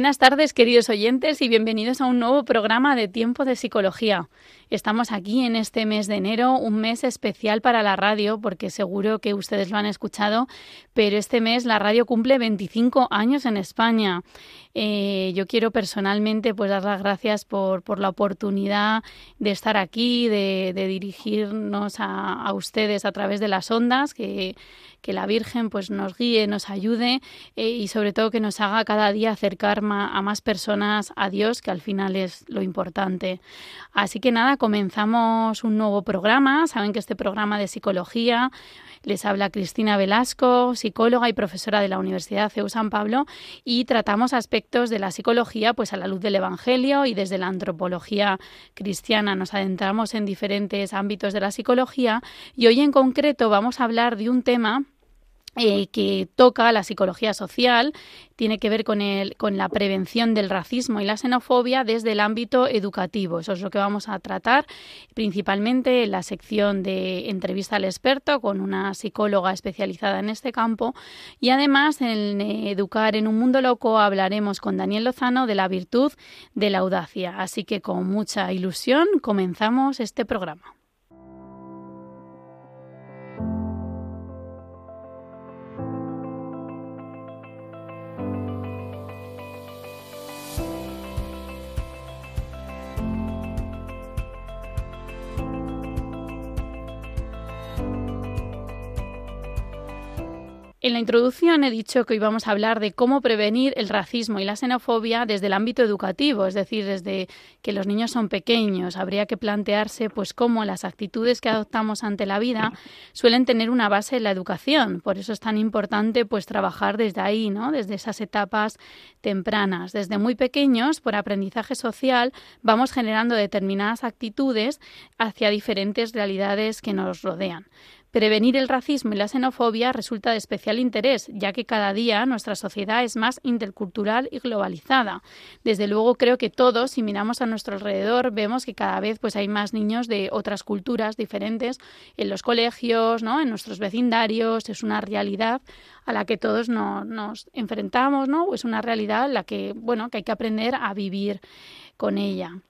Buenas tardes, queridos oyentes, y bienvenidos a un nuevo programa de Tiempo de Psicología. Estamos aquí en este mes de enero, un mes especial para la radio, porque seguro que ustedes lo han escuchado, pero este mes la radio cumple 25 años en España. Eh, yo quiero personalmente pues dar las gracias por, por la oportunidad de estar aquí, de, dirigirnos a, a, ustedes a través de las ondas, que, que la Virgen pues nos guíe, nos ayude eh, y sobre todo que nos haga cada día acercar a más personas a Dios, que al final es lo importante. Así que nada, comenzamos un nuevo programa. Saben que este programa de psicología les habla Cristina Velasco, psicóloga y profesora de la Universidad CEU San Pablo, y tratamos aspectos de la psicología pues a la luz del Evangelio y desde la antropología cristiana. Nos adentramos en diferentes ámbitos de la psicología y hoy en concreto vamos a hablar de un tema eh, que toca la psicología social, tiene que ver con, el, con la prevención del racismo y la xenofobia desde el ámbito educativo. Eso es lo que vamos a tratar principalmente en la sección de entrevista al experto con una psicóloga especializada en este campo y además en Educar en un Mundo Loco hablaremos con Daniel Lozano de la virtud de la audacia. Así que con mucha ilusión comenzamos este programa. En la introducción he dicho que hoy vamos a hablar de cómo prevenir el racismo y la xenofobia desde el ámbito educativo, es decir, desde que los niños son pequeños. Habría que plantearse pues cómo las actitudes que adoptamos ante la vida suelen tener una base en la educación. Por eso es tan importante pues trabajar desde ahí, ¿no? Desde esas etapas tempranas. Desde muy pequeños, por aprendizaje social, vamos generando determinadas actitudes hacia diferentes realidades que nos rodean. Prevenir el racismo y la xenofobia resulta de especial interés, ya que cada día nuestra sociedad es más intercultural y globalizada. Desde luego creo que todos, si miramos a nuestro alrededor, vemos que cada vez pues hay más niños de otras culturas diferentes en los colegios, ¿no? en nuestros vecindarios, es una realidad a la que todos nos enfrentamos, ¿no? Es una realidad la que, bueno, que hay que aprender a vivir con ella.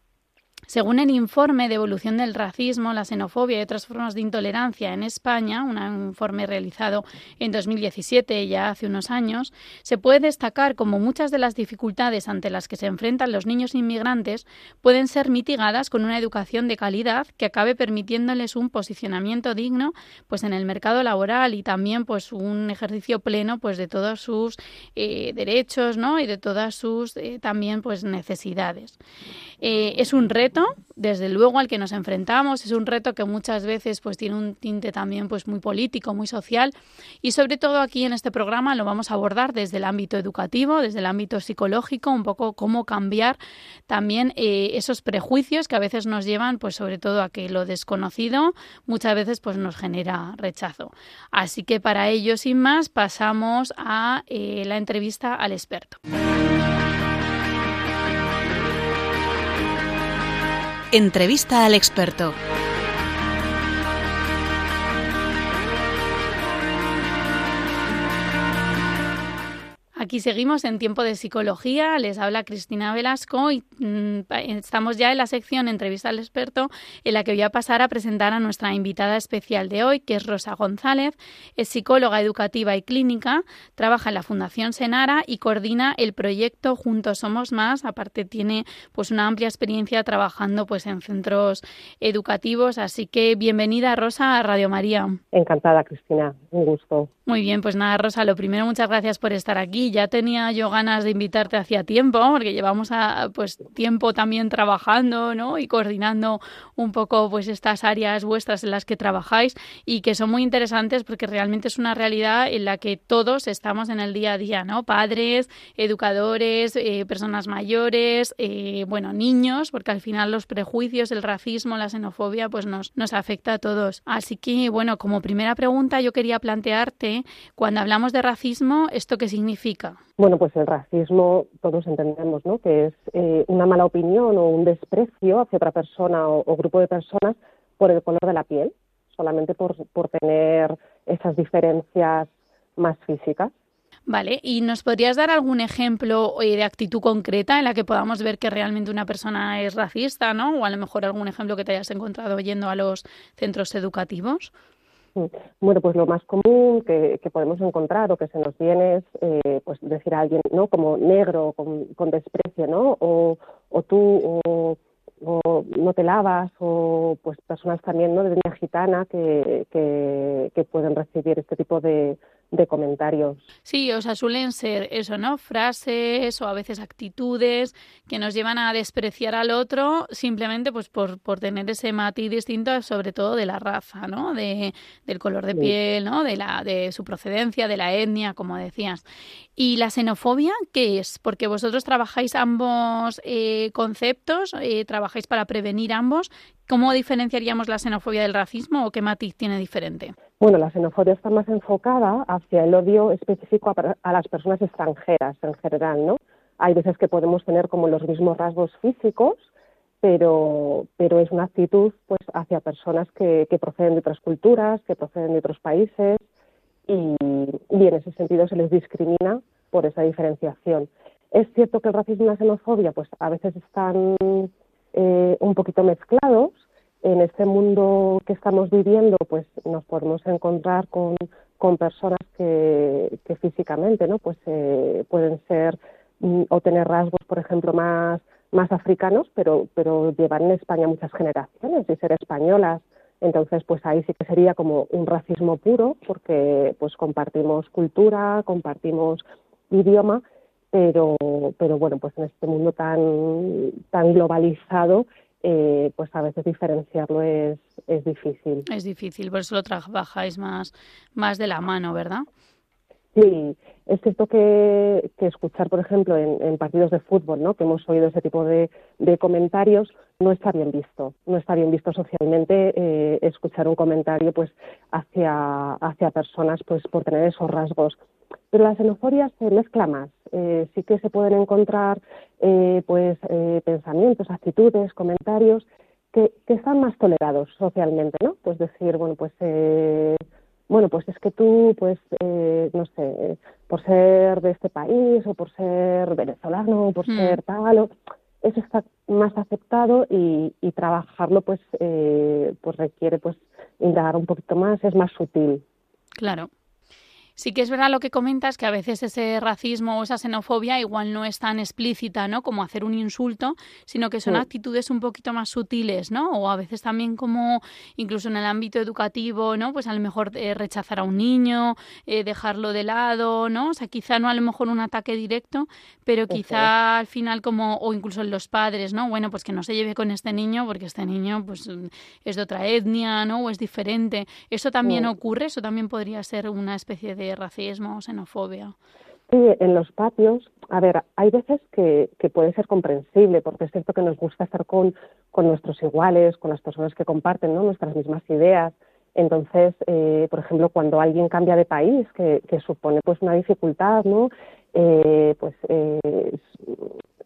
Según el informe de evolución del racismo, la xenofobia y otras formas de intolerancia en España, un informe realizado en 2017, ya hace unos años, se puede destacar como muchas de las dificultades ante las que se enfrentan los niños inmigrantes pueden ser mitigadas con una educación de calidad que acabe permitiéndoles un posicionamiento digno pues en el mercado laboral y también pues un ejercicio pleno pues de todos sus eh, derechos ¿no? y de todas sus eh, también pues necesidades. Eh, es un reto, desde luego, al que nos enfrentamos. Es un reto que muchas veces pues, tiene un tinte también pues, muy político, muy social. Y sobre todo aquí en este programa lo vamos a abordar desde el ámbito educativo, desde el ámbito psicológico, un poco cómo cambiar también eh, esos prejuicios que a veces nos llevan, pues sobre todo a que lo desconocido muchas veces pues, nos genera rechazo. Así que para ello, sin más, pasamos a eh, la entrevista al experto. Entrevista al experto. Aquí seguimos en tiempo de psicología, les habla Cristina Velasco y mm, estamos ya en la sección entrevista al experto en la que voy a pasar a presentar a nuestra invitada especial de hoy, que es Rosa González, es psicóloga educativa y clínica, trabaja en la Fundación Senara y coordina el proyecto Juntos Somos Más, aparte tiene pues una amplia experiencia trabajando pues en centros educativos, así que bienvenida Rosa a Radio María. Encantada Cristina, un gusto. Muy bien, pues nada, Rosa, lo primero, muchas gracias por estar aquí. Ya tenía yo ganas de invitarte hacía tiempo, porque llevamos a, pues tiempo también trabajando, ¿no? Y coordinando un poco pues estas áreas vuestras en las que trabajáis y que son muy interesantes porque realmente es una realidad en la que todos estamos en el día a día, ¿no? Padres, educadores, eh, personas mayores, eh, bueno, niños, porque al final los prejuicios, el racismo, la xenofobia, pues nos, nos afecta a todos. Así que, bueno, como primera pregunta yo quería plantearte, cuando hablamos de racismo, ¿esto qué significa? Bueno, pues el racismo todos entendemos, ¿no? Que es eh, una mala opinión o un desprecio hacia otra persona o, grupo de personas por el color de la piel, solamente por, por tener esas diferencias más físicas. Vale, ¿y nos podrías dar algún ejemplo eh, de actitud concreta en la que podamos ver que realmente una persona es racista, ¿no? O a lo mejor algún ejemplo que te hayas encontrado yendo a los centros educativos. Mm. Bueno, pues lo más común que, podemos encontrar o que se nos viene es eh, pues decir a alguien, ¿no? Como negro, con, desprecio, ¿no? O, tú, o, no te lavas, o pues personas también, ¿no? De etnia gitana que, que pueden recibir este tipo de, de comentarios. Sí, o sea, suelen ser eso, ¿no? Frases o a veces actitudes que nos llevan a despreciar al otro simplemente pues por, por tener ese matiz distinto, sobre todo de la raza, ¿no? De, del color de piel, ¿no? De, la, de su procedencia, de la etnia, como decías. ¿Y la xenofobia qué es? Porque vosotros trabajáis ambos eh, conceptos, eh, trabajáis para prevenir ambos. ¿Cómo diferenciaríamos la xenofobia del racismo o qué matiz tiene diferente? Bueno, la xenofobia está más enfocada hacia el odio específico a, las personas extranjeras en general, ¿no? Hay veces que podemos tener como los mismos rasgos físicos, pero, pero es una actitud pues hacia personas que, proceden de otras culturas, que proceden de otros países y, en ese sentido se les discrimina por esa diferenciación. Es cierto que el racismo y la xenofobia pues a veces están eh, un poquito mezclados. En este mundo que estamos viviendo, pues nos podemos encontrar con, con personas que, que, físicamente, ¿no? Pues eh, pueden ser mm, o tener rasgos, por ejemplo, más más africanos, pero pero llevan en España muchas generaciones y ser españolas. Entonces, pues ahí sí que sería como un racismo puro, porque pues compartimos cultura, compartimos idioma pero, pero bueno, pues en este mundo tan, tan globalizado, eh, pues a veces diferenciarlo es, es difícil. Es difícil, por eso lo trabajáis más, más de la mano, ¿verdad? Sí, es cierto que, que escuchar, por ejemplo, en, partidos de fútbol, ¿no? que hemos oído ese tipo de, de comentarios, no está bien visto. No está bien visto socialmente eh, escuchar un comentario pues hacia, hacia personas pues por tener esos rasgos. Pero la xenofobia se mezcla más. Eh, sí que se pueden encontrar eh, pues eh, pensamientos, actitudes, comentarios que, que, están más tolerados socialmente, ¿no? Pues decir, bueno, pues bueno, pues es que tú, pues, no sé, por ser de este país o por ser venezolano, o por hmm. ser tal, o, eso está más aceptado y, y trabajarlo, pues, pues requiere, pues, indagar un poquito más, es más sutil. Claro. Sí que es verdad lo que comentas, que a veces ese racismo o esa xenofobia igual no es tan explícita, ¿no? Como hacer un insulto, sino que son actitudes un poquito más sutiles, ¿no? O a veces también como, incluso en el ámbito educativo, ¿no? Pues a lo mejor eh, rechazar a un niño, eh, dejarlo de lado, ¿no? O sea, quizá no a lo mejor un ataque directo, pero quizá al final como, o incluso en los padres, ¿no? Bueno, pues que no se lleve con este niño porque este niño, pues, es de otra etnia, ¿no? O es diferente. ¿Eso también ocurre? ¿Eso también podría ser una especie de racismo, xenofobia. Sí, en los patios, a ver, hay veces que, que, puede ser comprensible, porque es cierto que nos gusta estar con, con nuestros iguales, con las personas que comparten ¿no? nuestras mismas ideas. Entonces, eh, por ejemplo, cuando alguien cambia de país, que, supone pues una dificultad, ¿no? Eh, pues eh,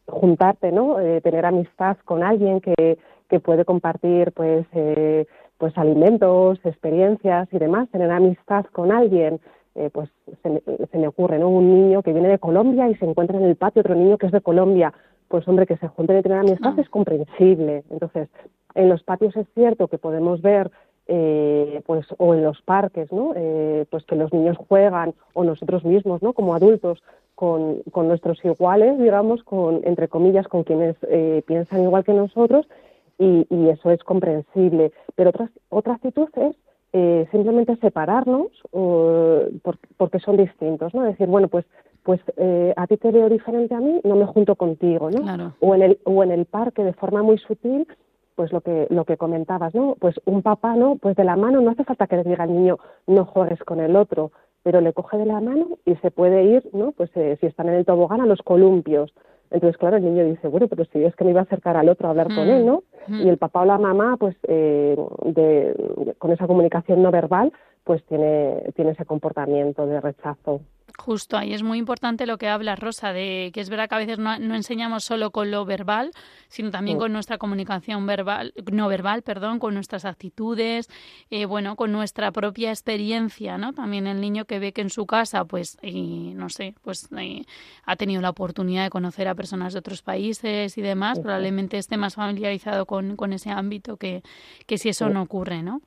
juntarte, ¿no? tener amistad con alguien que, que puede compartir, pues, pues alimentos, experiencias y demás, tener amistad con alguien eh, pues se me, ocurre, ¿no? Un niño que viene de Colombia y se encuentra en el patio otro niño que es de Colombia. Pues hombre, que se junten y tener amistad ah. es comprensible. Entonces, en los patios es cierto que podemos ver eh, pues o en los parques no eh, pues que los niños juegan o nosotros mismos no como adultos con, con nuestros iguales digamos con entre comillas con quienes piensan igual que nosotros y, y, eso es comprensible pero otra otra actitud es eh, simplemente separarnos porque son distintos, ¿no? Decir, bueno, pues pues eh, a ti te veo diferente a mí, no me junto contigo, ¿no? O en el o en el parque de forma muy sutil, pues lo que lo que comentabas, ¿no? Pues un papá, ¿no? Pues de la mano no hace falta que le diga al niño no juegues con el otro, pero le coge de la mano y se puede ir, ¿no? Pues eh, si están en el tobogán a los columpios. Entonces, claro, el niño dice, bueno, pero si es que me iba a acercar al otro a hablar con él, ¿no? Mm. Y el papá o la mamá, pues eh, de, con esa comunicación no verbal, pues tiene, tiene ese comportamiento de rechazo. Justo ahí es muy importante lo que habla Rosa, de que es verdad que a veces no, enseñamos solo con lo verbal, sino también con nuestra comunicación verbal, no verbal, perdón, con nuestras actitudes, eh, bueno, con nuestra propia experiencia, ¿no? También el niño que ve que en su casa, pues, no sé, pues eh, ha tenido la oportunidad de conocer a personas de otros países y demás, probablemente esté más familiarizado con, con ese ámbito que, que si eso no ocurre, ¿no?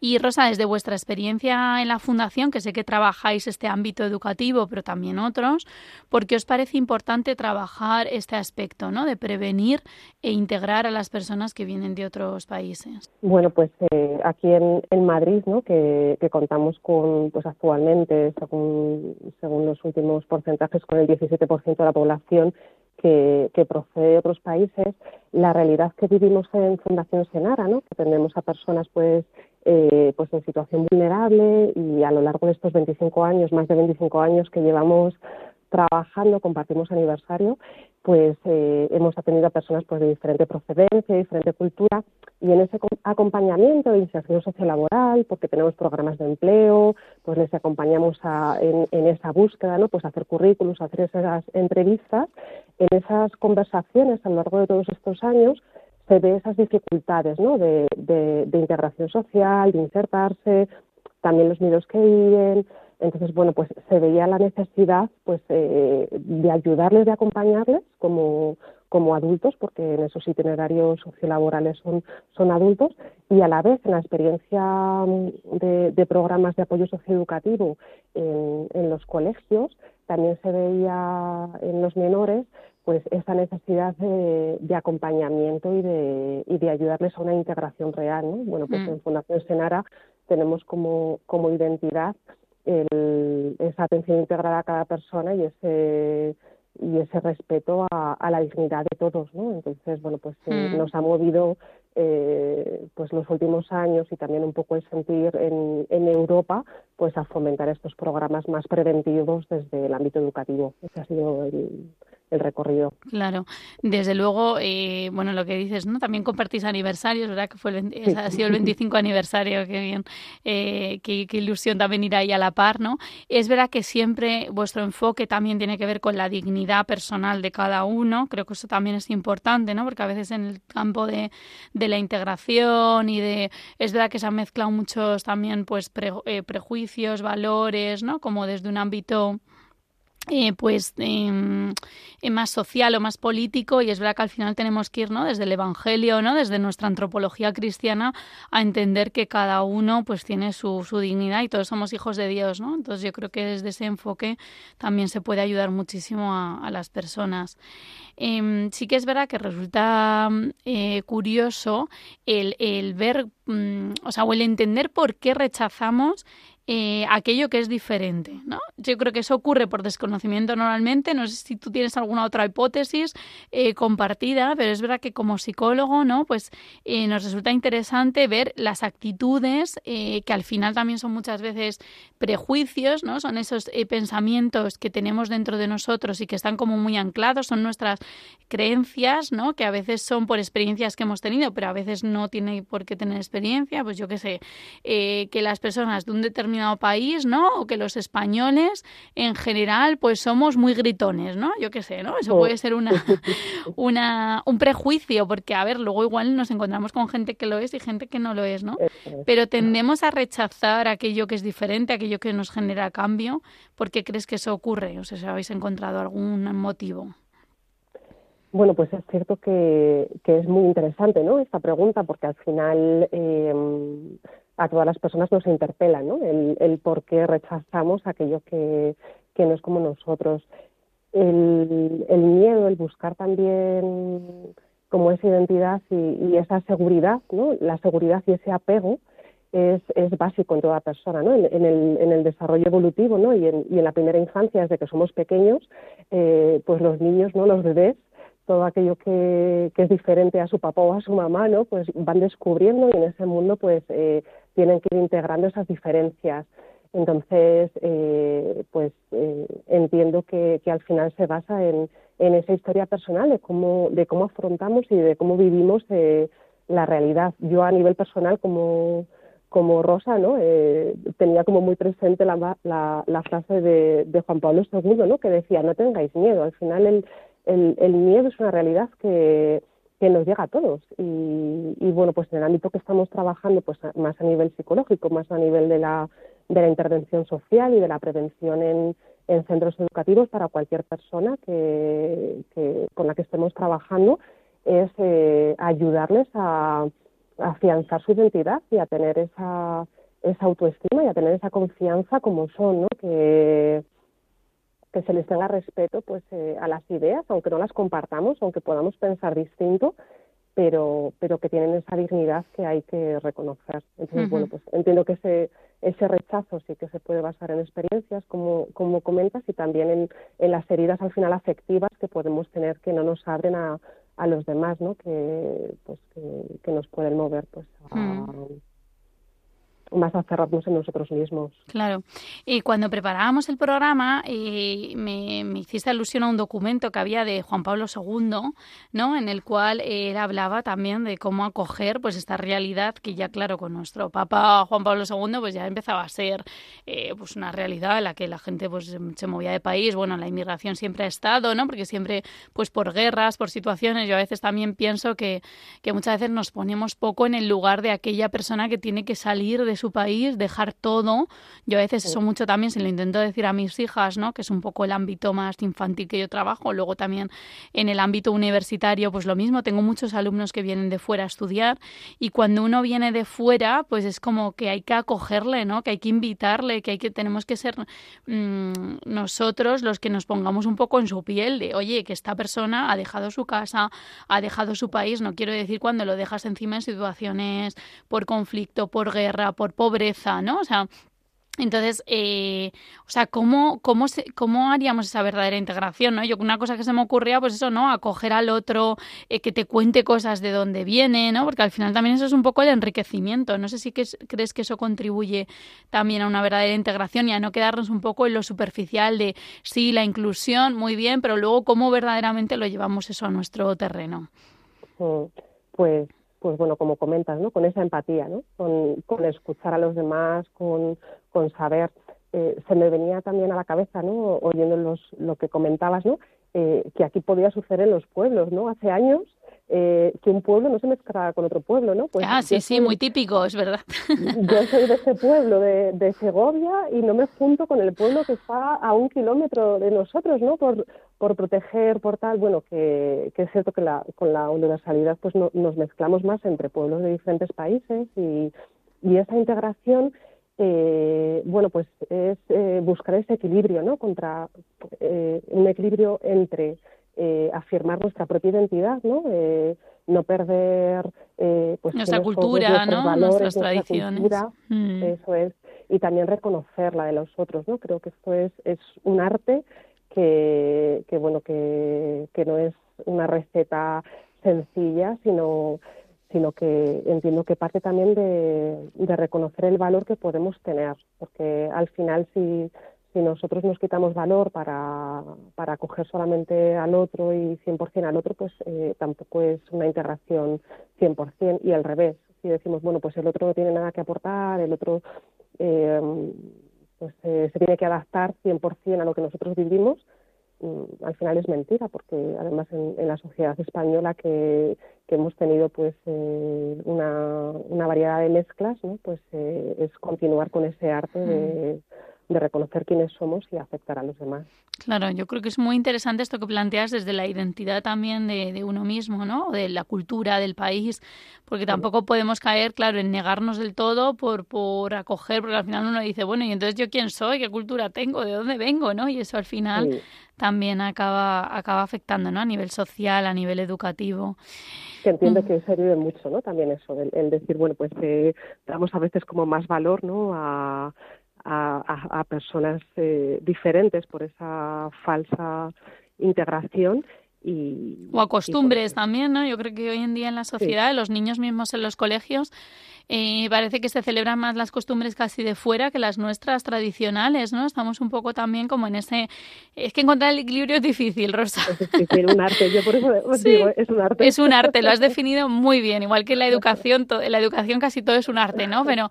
Y Rosa, desde vuestra experiencia en la Fundación, que sé que trabajáis este ámbito educativo, pero también otros, ¿por qué os parece importante trabajar este aspecto, ¿no? De prevenir e integrar a las personas que vienen de otros países. Bueno, pues eh, aquí en, Madrid, ¿no? Que, contamos con, pues actualmente, según, según los últimos porcentajes, con el 17% de la población que, procede de otros países, la realidad que vivimos en Fundación Senara, ¿no? que tenemos a personas pues eh, pues en situación vulnerable y a lo largo de estos 25 años, más de 25 años que llevamos trabajando, compartimos aniversario, pues eh, hemos atendido a personas pues de diferente procedencia, diferente cultura y en ese acompañamiento de inserción sociolaboral, porque tenemos programas de empleo, pues les acompañamos en, esa búsqueda, ¿no? Pues hacer currículos, hacer esas entrevistas, en esas conversaciones a lo largo de todos estos años se ve esas dificultades, ¿no? De, integración social, de insertarse, también los miedos que viven, entonces, bueno, pues se veía la necesidad pues eh, de ayudarles, de acompañarles como, como adultos, porque en esos itinerarios sociolaborales son, son adultos, y a la vez en la experiencia mm, de, programas de apoyo socioeducativo en, en los colegios, también se veía en los menores pues esa necesidad de, acompañamiento y de, y de ayudarles a una integración real. ¿no? Bueno, pues mm. en Fundación Senara tenemos como, como identidad esa atención integrada a cada persona y ese y ese respeto a, la dignidad de todos, ¿no? Entonces, bueno, pues eh, mm. nos ha movido eh, pues los últimos años y también un poco el sentir en, en Europa, pues a fomentar estos programas más preventivos desde el ámbito educativo. Ese ha sido el, el recorrido. Claro, desde luego, eh, bueno, lo que dices, ¿no? También compartís aniversarios, ¿verdad? Que fue ha sido el 25 aniversario, qué bien, eh, qué, ilusión también ir ahí a la par, ¿no? Es verdad que siempre vuestro enfoque también tiene que ver con la dignidad personal de cada uno, creo que eso también es importante, ¿no? Porque a veces en el campo de, de la integración y de, es verdad que se han mezclado muchos también, pues, eh, prejuicios, valores, ¿no? Como desde un ámbito eh, pues em, eh, más social o más político y es verdad que al final tenemos que ir ¿no? desde el Evangelio, ¿no? desde nuestra antropología cristiana a entender que cada uno pues tiene su, su, dignidad y todos somos hijos de Dios. ¿no? Entonces yo creo que desde ese enfoque también se puede ayudar muchísimo a, las personas. Em, sí que es verdad que resulta eh, curioso el, el ver, mm, o sea, o el entender por qué rechazamos eh, aquello que es diferente, ¿no? Yo creo que eso ocurre por desconocimiento normalmente. No sé si tú tienes alguna otra hipótesis eh, compartida, pero es verdad que como psicólogo, ¿no? Pues eh, nos resulta interesante ver las actitudes que al final también son muchas veces prejuicios, ¿no? Son esos pensamientos que tenemos dentro de nosotros y que están como muy anclados, son nuestras creencias, ¿no? Que a veces son por experiencias que hemos tenido, pero a veces no tiene por qué tener experiencia. Pues yo qué sé, que las personas de un determinado país, ¿no? O que los españoles en general pues somos muy gritones, ¿no? Yo qué sé, ¿no? Eso puede ser una, una, un prejuicio, porque a ver, luego igual nos encontramos con gente que lo es y gente que no lo es, ¿no? Pero tendemos a rechazar aquello que es diferente, aquello que nos genera cambio. ¿Por qué crees que eso ocurre? O sea, si habéis encontrado algún motivo. Bueno, pues es cierto que, que, es muy interesante ¿no? esta pregunta, porque al final eh, a todas las personas nos interpela, ¿no? El, por qué rechazamos aquello que, no es como nosotros. El, miedo, el buscar también como esa identidad y, esa seguridad, ¿no? La seguridad y ese apego es, básico en toda persona, ¿no? En, el, en el, desarrollo evolutivo, ¿no? Y en, y en, la primera infancia, desde que somos pequeños, eh, pues los niños, ¿no? Los bebés, todo aquello que, que, es diferente a su papá o a su mamá, ¿no? Pues van descubriendo y en ese mundo, pues eh, tienen que ir integrando esas diferencias. Entonces, eh, pues eh, entiendo que, que, al final se basa en, en, esa historia personal de cómo, de cómo afrontamos y de cómo vivimos eh, la realidad. Yo a nivel personal, como, como Rosa, ¿no? Eh, tenía como muy presente la, la, la frase de, de, Juan Pablo II, ¿no? Que decía, no tengáis miedo. Al final el, el, el miedo es una realidad que, nos llega a todos. Y, y, bueno, pues en el ámbito que estamos trabajando, pues más a nivel psicológico, más a nivel de la, de la intervención social y de la prevención en, en centros educativos para cualquier persona que, que, con la que estemos trabajando, es eh, ayudarles a, a, afianzar su identidad y a tener esa, esa autoestima y a tener esa confianza como son, ¿no? Que, que se les tenga respeto pues eh, a las ideas, aunque no las compartamos, aunque podamos pensar distinto, pero, pero que tienen esa dignidad que hay que reconocer. Entonces, uh -huh. bueno, pues entiendo que ese, ese rechazo sí que se puede basar en experiencias, como, como comentas, y también en, en las heridas al final afectivas que podemos tener que no nos abren a, a los demás, ¿no? Que, pues, que, que nos pueden mover pues a, uh más a cerrarnos en nosotros mismos. Claro. Y cuando preparábamos el programa, eh, me, me, hiciste alusión a un documento que había de Juan Pablo II, ¿no? En el cual él hablaba también de cómo acoger pues esta realidad que ya, claro, con nuestro Papa Juan Pablo II, pues ya empezaba a ser eh, pues una realidad en la que la gente pues se movía de país. Bueno, la inmigración siempre ha estado, ¿no? Porque siempre, pues por guerras, por situaciones, yo a veces también pienso que, que muchas veces nos ponemos poco en el lugar de aquella persona que tiene que salir de su país, dejar todo. Yo a veces eso mucho también se lo intento decir a mis hijas, ¿no? Que es un poco el ámbito más infantil que yo trabajo. Luego también en el ámbito universitario, pues lo mismo. Tengo muchos alumnos que vienen de fuera a estudiar y cuando uno viene de fuera, pues es como que hay que acogerle, ¿no? Que hay que invitarle, que hay que tenemos que ser mmm, nosotros los que nos pongamos un poco en su piel de, oye, que esta persona ha dejado su casa, ha dejado su país. No quiero decir cuando lo dejas encima en situaciones por conflicto, por guerra, por pobreza, ¿no? O sea, entonces, eh, o sea, ¿cómo, cómo, se, ¿cómo haríamos esa verdadera integración? ¿no? Yo una cosa que se me ocurría, pues eso, ¿no? Acoger al otro, eh, que te cuente cosas de dónde viene, ¿no? Porque al final también eso es un poco el enriquecimiento. No sé si que, crees que eso contribuye también a una verdadera integración y a no quedarnos un poco en lo superficial de, sí, la inclusión, muy bien, pero luego cómo verdaderamente lo llevamos eso a nuestro terreno. Pues pues bueno, como comentas, ¿no? Con esa empatía, ¿no? Con, con escuchar a los demás, con, con saber. Eh, se me venía también a la cabeza, ¿no? Oyendo los, lo que comentabas, ¿no? Eh, que aquí podía suceder en los pueblos, ¿no? Hace años eh, que un pueblo no se mezcla con otro pueblo, ¿no? Pues ah, sí, sí, muy típico, es verdad. Yo soy de este pueblo, de, de, Segovia, y no me junto con el pueblo que está a un kilómetro de nosotros, ¿no? Por, por proteger, por tal, bueno, que, que es cierto que la, con la universalidad pues no, nos mezclamos más entre pueblos de diferentes países y, y esa integración eh, bueno, pues es eh, buscar ese equilibrio, ¿no? Contra eh, un equilibrio entre eh, afirmar nuestra propia identidad, ¿no? Eh, no perder eh, pues nuestra cultura, ¿no? Valores, nuestras tradiciones. Cultura, mm. Eso es. Y también reconocer la de los otros, ¿no? Creo que esto es, es un arte que, que bueno, que, que no es una receta sencilla, sino sino que entiendo que parte también de, de reconocer el valor que podemos tener, porque al final si si nosotros nos quitamos valor para, para acoger solamente al otro y 100% al otro, pues eh, tampoco es una integración 100% y al revés. Si decimos, bueno, pues el otro no tiene nada que aportar, el otro eh, pues eh, se tiene que adaptar 100% a lo que nosotros vivimos, mm, al final es mentira, porque además en, en la sociedad española que, que hemos tenido pues eh, una, una variedad de mezclas, ¿no? pues eh, es continuar con ese arte de de reconocer quiénes somos y aceptar a los demás. Claro, yo creo que es muy interesante esto que planteas desde la identidad también de, de uno mismo, ¿no? De la cultura del país, porque tampoco podemos caer, claro, en negarnos del todo por, por acoger, porque al final uno dice, bueno, ¿y entonces yo quién soy? ¿Qué cultura tengo? ¿De dónde vengo? ¿no? Y eso al final también acaba, acaba afectando, ¿no? A nivel social, a nivel educativo. Que entiendo mm. que se vive mucho, ¿no? También eso, el, decir, bueno, pues eh, damos a veces como más valor, ¿no? A, a, personas eh, diferentes por esa falsa integración y, o a costumbres también, ¿no? Yo creo que hoy en día en la sociedad, los niños mismos en los colegios, eh, parece que se celebran más las costumbres casi de fuera que las nuestras tradicionales, ¿no? Estamos un poco también como en ese... Es que encontrar el equilibrio es difícil, Rosa. Es difícil, un arte. Yo por eso digo, es un arte. Es un arte, lo has definido muy bien. Igual que la educación, la educación casi todo es un arte, ¿no? Pero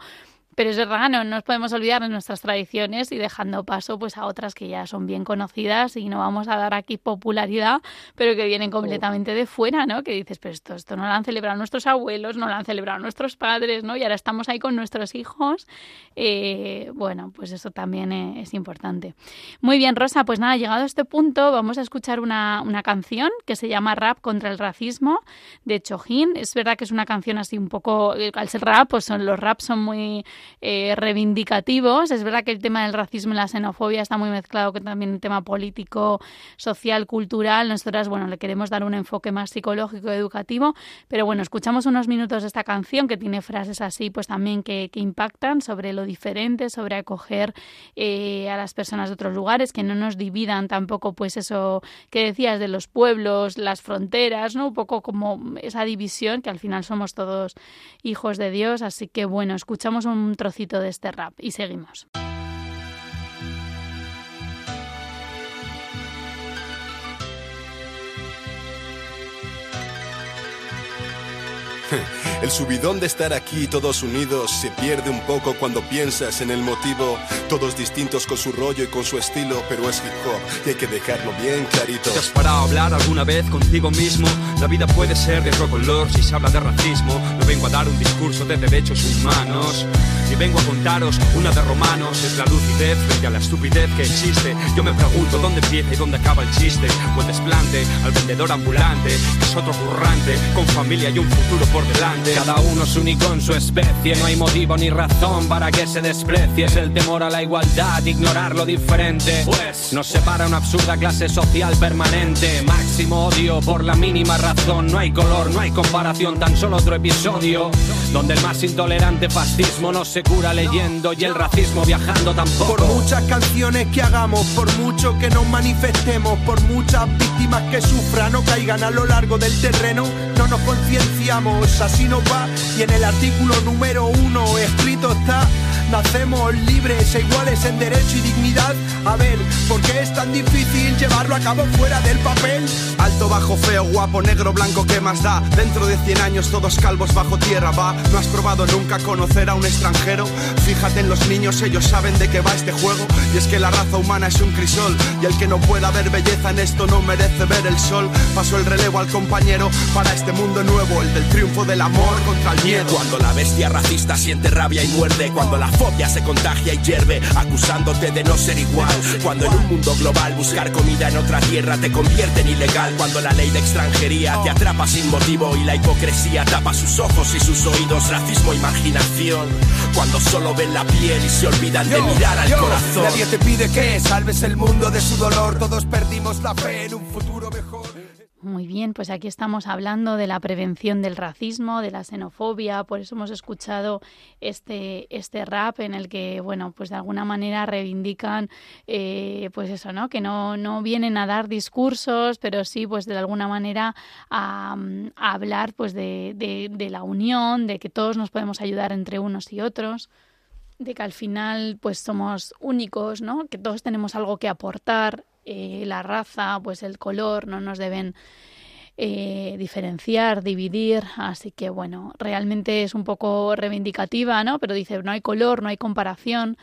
pero es verdad, no nos podemos olvidar de nuestras tradiciones y dejando paso pues a otras que ya son bien conocidas y no vamos a dar aquí popularidad, pero que vienen completamente de fuera, ¿no? Que dices, pero esto, esto no lo han celebrado nuestros abuelos, no lo han celebrado nuestros padres, ¿no? Y ahora estamos ahí con nuestros hijos. Eh, bueno, pues eso también es importante. Muy bien, Rosa, pues nada, llegado a este punto vamos a escuchar una, una canción que se llama Rap contra el racismo de Chojín. Es verdad que es una canción así un poco, al ser rap, pues son, los raps son muy eh, reivindicativos. Es verdad que el tema del racismo y la xenofobia está muy mezclado con también el tema político, social, cultural. Nosotras, bueno, le queremos dar un enfoque más psicológico, educativo, pero bueno, escuchamos unos minutos esta canción que tiene frases así, pues también que, impactan sobre lo diferente, sobre acoger eh, a las personas de otros lugares, que no nos dividan tampoco, pues eso que decías de los pueblos, las fronteras, ¿no? Un poco como esa división, que al final somos todos hijos de Dios. Así que bueno, escuchamos un trocito de este rap y seguimos. El subidón de estar aquí todos unidos se pierde un poco cuando piensas en el motivo. Todos distintos con su rollo y con su estilo, pero es hip hop y hay que dejarlo bien clarito. ¿Te has parado a hablar alguna vez contigo mismo? La vida puede ser de otro color si se habla de racismo. No vengo a dar un discurso de derechos humanos. Y vengo a contaros una de romanos. Es la lucidez frente a la estupidez que existe. Yo me pregunto dónde empieza y dónde acaba el chiste. O el desplante al vendedor ambulante, que es otro currante, con familia y un futuro por delante. Cada uno es único en su especie, no hay motivo ni razón para que se desprecie. Es el temor a la igualdad, ignorar lo diferente. Pues nos separa una absurda clase social permanente. Máximo odio por la mínima razón. No hay color, no hay comparación, tan solo otro episodio. Donde el más intolerante fascismo no se cura leyendo y el racismo viajando tampoco. Por muchas canciones que hagamos, por mucho que nos manifestemos, por muchas víctimas que sufran o caigan a lo largo del terreno, no nos concienciamos, así nos va. Y en el artículo número uno escrito está Nacemos libres e iguales en derecho y dignidad. A ver, ¿por qué es tan difícil llevarlo a cabo fuera del papel? Alto, bajo, feo, guapo, negro, blanco, ¿qué más da? Dentro de 100 años todos calvos bajo tierra, va. ¿No has probado nunca conocer a un extranjero? Fíjate en los niños, ellos saben de qué va este juego. Y es que la raza humana es un crisol. Y el que no pueda ver belleza en esto no merece ver el sol. Paso el relevo al compañero para este mundo nuevo, el del triunfo del amor contra el miedo. Cuando la bestia racista siente rabia y muerde, cuando la fobia se contagia y hierve, acusándote de no ser igual. Cuando en un mundo global buscar comida en otra tierra te convierte en ilegal. Cuando la ley de extranjería te atrapa sin motivo y la hipocresía tapa sus ojos y sus oídos, racismo, imaginación. Cuando solo ven la piel y se olvidan de mirar al corazón. Nadie te pide que salves el mundo de su dolor, todos perdimos la fe en un futuro mejor. Muy bien, pues aquí estamos hablando de la prevención del racismo, de la xenofobia, por eso hemos escuchado este, este rap en el que, bueno, pues de alguna manera reivindican, eh, pues eso, ¿no? Que no, no vienen a dar discursos, pero sí, pues de alguna manera a, hablar, pues de, de, de la unión, de que todos nos podemos ayudar entre unos y otros de que al final pues somos únicos, ¿no? Que todos tenemos algo que aportar eh, la raza, pues el color, no nos deben eh, diferenciar, dividir, así que bueno, realmente es un poco reivindicativa, ¿no? Pero dice, no hay color, no hay comparación.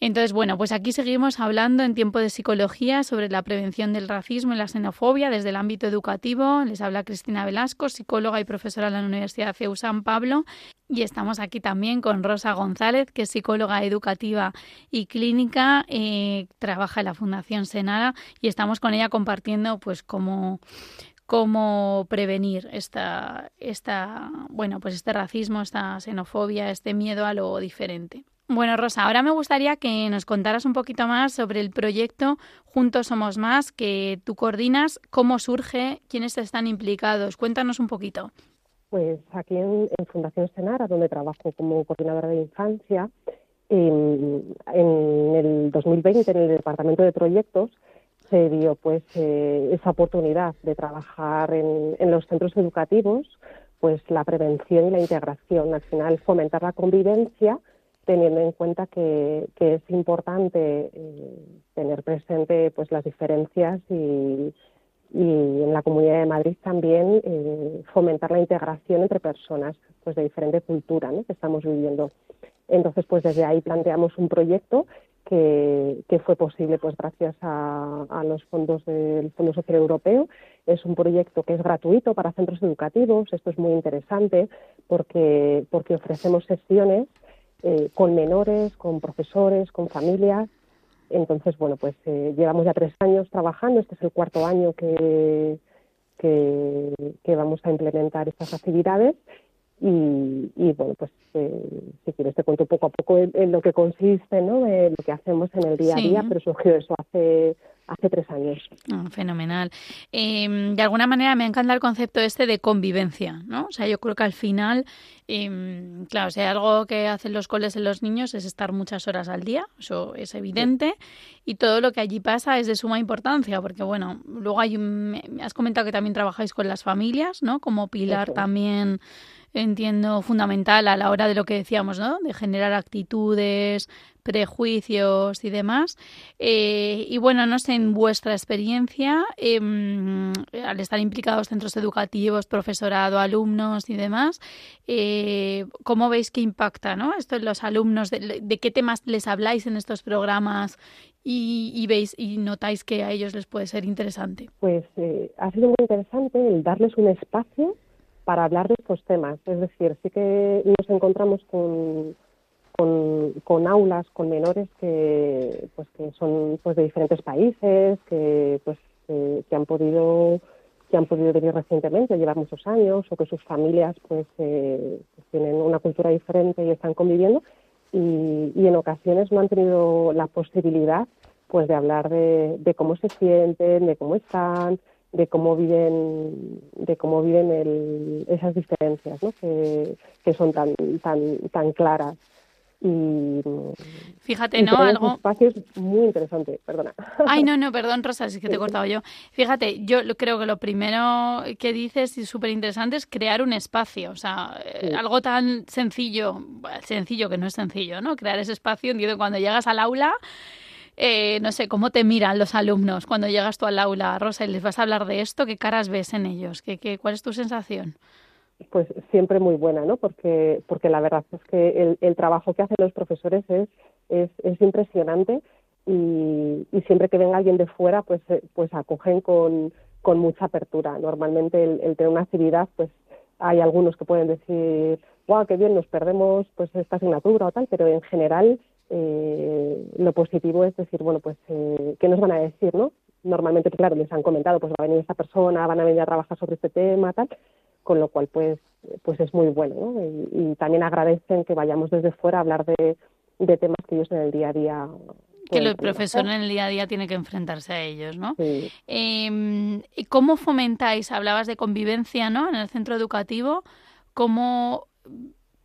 Entonces, bueno, pues aquí seguimos hablando en tiempo de psicología sobre la prevención del racismo y la xenofobia desde el ámbito educativo. Les habla Cristina Velasco, psicóloga y profesora en la Universidad CEU San Pablo. Y estamos aquí también con Rosa González, que es psicóloga educativa y clínica, eh, trabaja en la Fundación Senara y estamos con ella compartiendo pues cómo, cómo prevenir esta, esta, bueno, pues este racismo, esta xenofobia, este miedo a lo diferente. Bueno, Rosa, ahora me gustaría que nos contaras un poquito más sobre el proyecto Juntos Somos Más que tú coordinas, cómo surge, quiénes están implicados. Cuéntanos un poquito. Pues aquí en, Fundación Senara, donde trabajo como coordinadora de infancia, en, el 2020 en el departamento de proyectos se dio pues eh, esa oportunidad de trabajar en, en, los centros educativos, pues la prevención y la integración, al final fomentar la convivencia teniendo en cuenta que, es importante eh, tener presente pues las diferencias y, en la Comunidad de Madrid también eh, fomentar la integración entre personas pues de diferente cultura que estamos viviendo. Entonces, pues desde ahí planteamos un proyecto que, fue posible pues gracias a, los fondos del Fondo Social Europeo. Es un proyecto que es gratuito para centros educativos. Esto es muy interesante porque, porque ofrecemos sesiones eh, con menores, con profesores, con familias. Entonces, bueno, pues eh, llevamos ya tres años trabajando, este es el cuarto año que, que, vamos a implementar estas actividades y, bueno, pues eh, si quieres te cuento poco a poco en, lo que consiste, ¿no? lo que hacemos en el día a día, pero surgió eso hace hace tres años. Ah, fenomenal. Em, de alguna manera me encanta el concepto este de convivencia, ¿no? O sea, yo creo que al final, eh, claro, si hay algo que hacen los coles en los niños es estar muchas horas al día, eso es evidente, y todo lo que allí pasa es de suma importancia, porque bueno, luego hay, me has comentado que también trabajáis con las familias, ¿no? Como pilar también entiendo, fundamental a la hora de lo que decíamos, ¿no? De generar actitudes, prejuicios y demás. Eh, y bueno, no sé, en vuestra experiencia, em, al estar implicados centros educativos, profesorado, alumnos y demás, eh, ¿cómo veis que impacta ¿no? esto en los alumnos? De, qué temas les habláis en estos programas y, veis y notáis que a ellos les puede ser interesante? Pues eh, ha sido muy interesante el darles un espacio para hablar de estos temas. Es decir, sí que nos encontramos con, con, aulas, con menores que, pues, que son pues, de diferentes países, que, pues, que han podido que han podido venir recientemente, llevar muchos años, o que sus familias pues, eh, pues, tienen una cultura diferente y están conviviendo, y, y, en ocasiones no han tenido la posibilidad pues de hablar de cómo se sienten, de cómo están, de cómo viven de cómo viven el, esas diferencias ¿no? que, que son tan tan tan claras. Y fíjate no algo espacios muy interesante perdona. Ay no no perdón Rosa es que te he cortado yo. Fíjate yo creo que lo primero que dices y súper interesante es crear un espacio o sea eh, algo tan sencillo sencillo que no es sencillo no crear ese espacio entiendo cuando llegas al aula eh, no sé, cómo te miran los alumnos cuando llegas tú al aula, Rosa, y les vas a hablar de esto, ¿qué caras ves en ellos? ¿Qué, qué, cuál es tu sensación? Pues siempre muy buena, ¿no? Porque, porque la verdad es que el, trabajo que hacen los profesores es, es, impresionante y, siempre que venga alguien de fuera, pues, eh, pues acogen con, con mucha apertura. Normalmente el, el una actividad, pues hay algunos que pueden decir, wow, qué bien, nos perdemos pues esta asignatura o tal, pero en general eh, lo positivo es decir, bueno, pues, eh, ¿qué nos van a decir, no? Normalmente, claro, les han comentado, pues va a venir esta persona, van a venir a trabajar sobre este tema, tal, con lo cual, pues, pues es muy bueno, ¿no? Y, también agradecen que vayamos desde fuera a hablar de, de temas que ellos en el día a día que el profesor en el día a día tiene que enfrentarse a ellos, ¿no? Eh, ¿Cómo fomentáis? Hablabas de convivencia, ¿no? En el centro educativo, ¿cómo